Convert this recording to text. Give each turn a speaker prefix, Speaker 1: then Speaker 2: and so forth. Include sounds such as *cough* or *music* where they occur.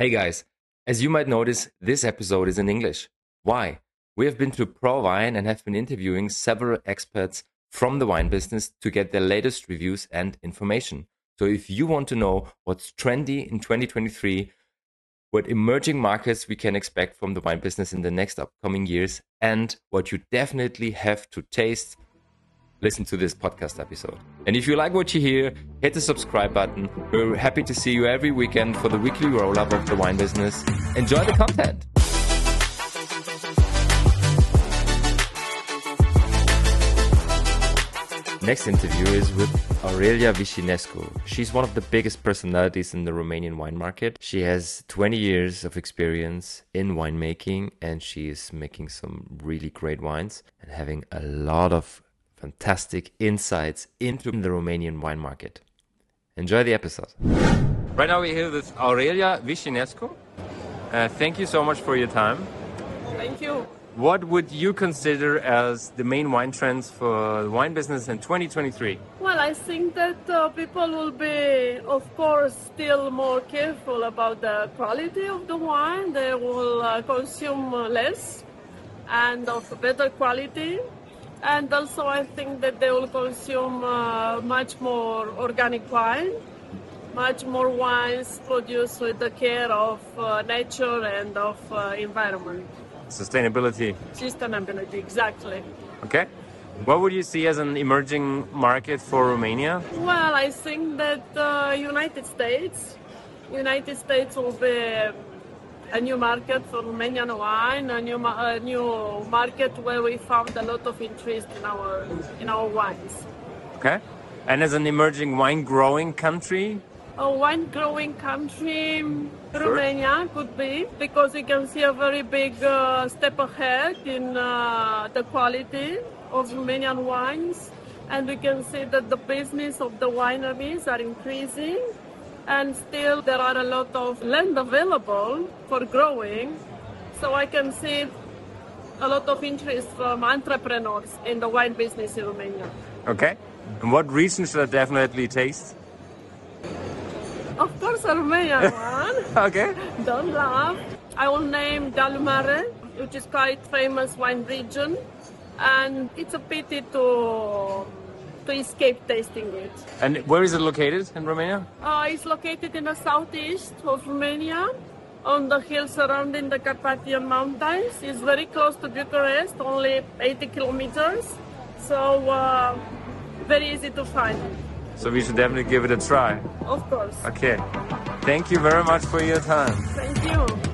Speaker 1: Hey guys, as you might notice, this episode is in English. Why? We have been to ProWein and have been interviewing several experts from the wine business to get their latest reviews and information. So if you want to know what's trendy in 2023, what emerging markets we can expect from the wine business in the next upcoming years, and what you definitely have to taste listen to this podcast episode. And if you like what you hear, hit the subscribe button. We're happy to see you every weekend for the weekly roll up of the wine business. Enjoy the content. Next interview is with Aurelia Vișinescu. She's one of the biggest personalities in the Romanian wine market. She has 20 years of experience in winemaking and she is making some really great wines and having a lot of fantastic insights into the Romanian wine market. Enjoy the episode. Right now we're here with Aurelia Vișinescu. Uh, thank you so much for your time.
Speaker 2: Thank you.
Speaker 1: What would you consider as the main wine trends for the wine business in 2023?
Speaker 2: Well, I think that uh, people will be, of course, still more careful about the quality of the wine. They will uh, consume less and of better quality and also I think that they will consume uh, much more organic wine, much more wines produced with the care of uh, nature and of uh, environment.
Speaker 1: Sustainability.
Speaker 2: Sustainability, exactly.
Speaker 1: Okay. What would you see as an emerging market for Romania?
Speaker 2: Well, I think that uh, United States, United States will be a new market for Romanian wine, a new, a new market where we found a lot of interest in our in our wines.
Speaker 1: Okay, and as an emerging wine growing country.
Speaker 2: A wine growing country, sure. Romania could be because we can see a very big uh, step ahead in uh, the quality of Romanian wines, and we can see that the business of the wineries are increasing and still there are a lot of land available for growing. So I can see a lot of interest from entrepreneurs in the wine business in Romania.
Speaker 1: Okay. And what region should I definitely taste?
Speaker 2: Of course, a Romanian *laughs* one.
Speaker 1: okay.
Speaker 2: Don't laugh. I will name Dealul Mare, which is quite famous wine region. And it's a pity to escape tasting it.
Speaker 1: And where is it located in Romania?
Speaker 2: Uh, it's located in the southeast of Romania, on the hill surrounding the Carpathian Mountains. It's very close to Bucharest, only 80 kilometers, so uh, very easy to find.
Speaker 1: So we should definitely give it a try.
Speaker 2: Of course.
Speaker 1: Okay. Thank you very much for your time.
Speaker 2: Thank you.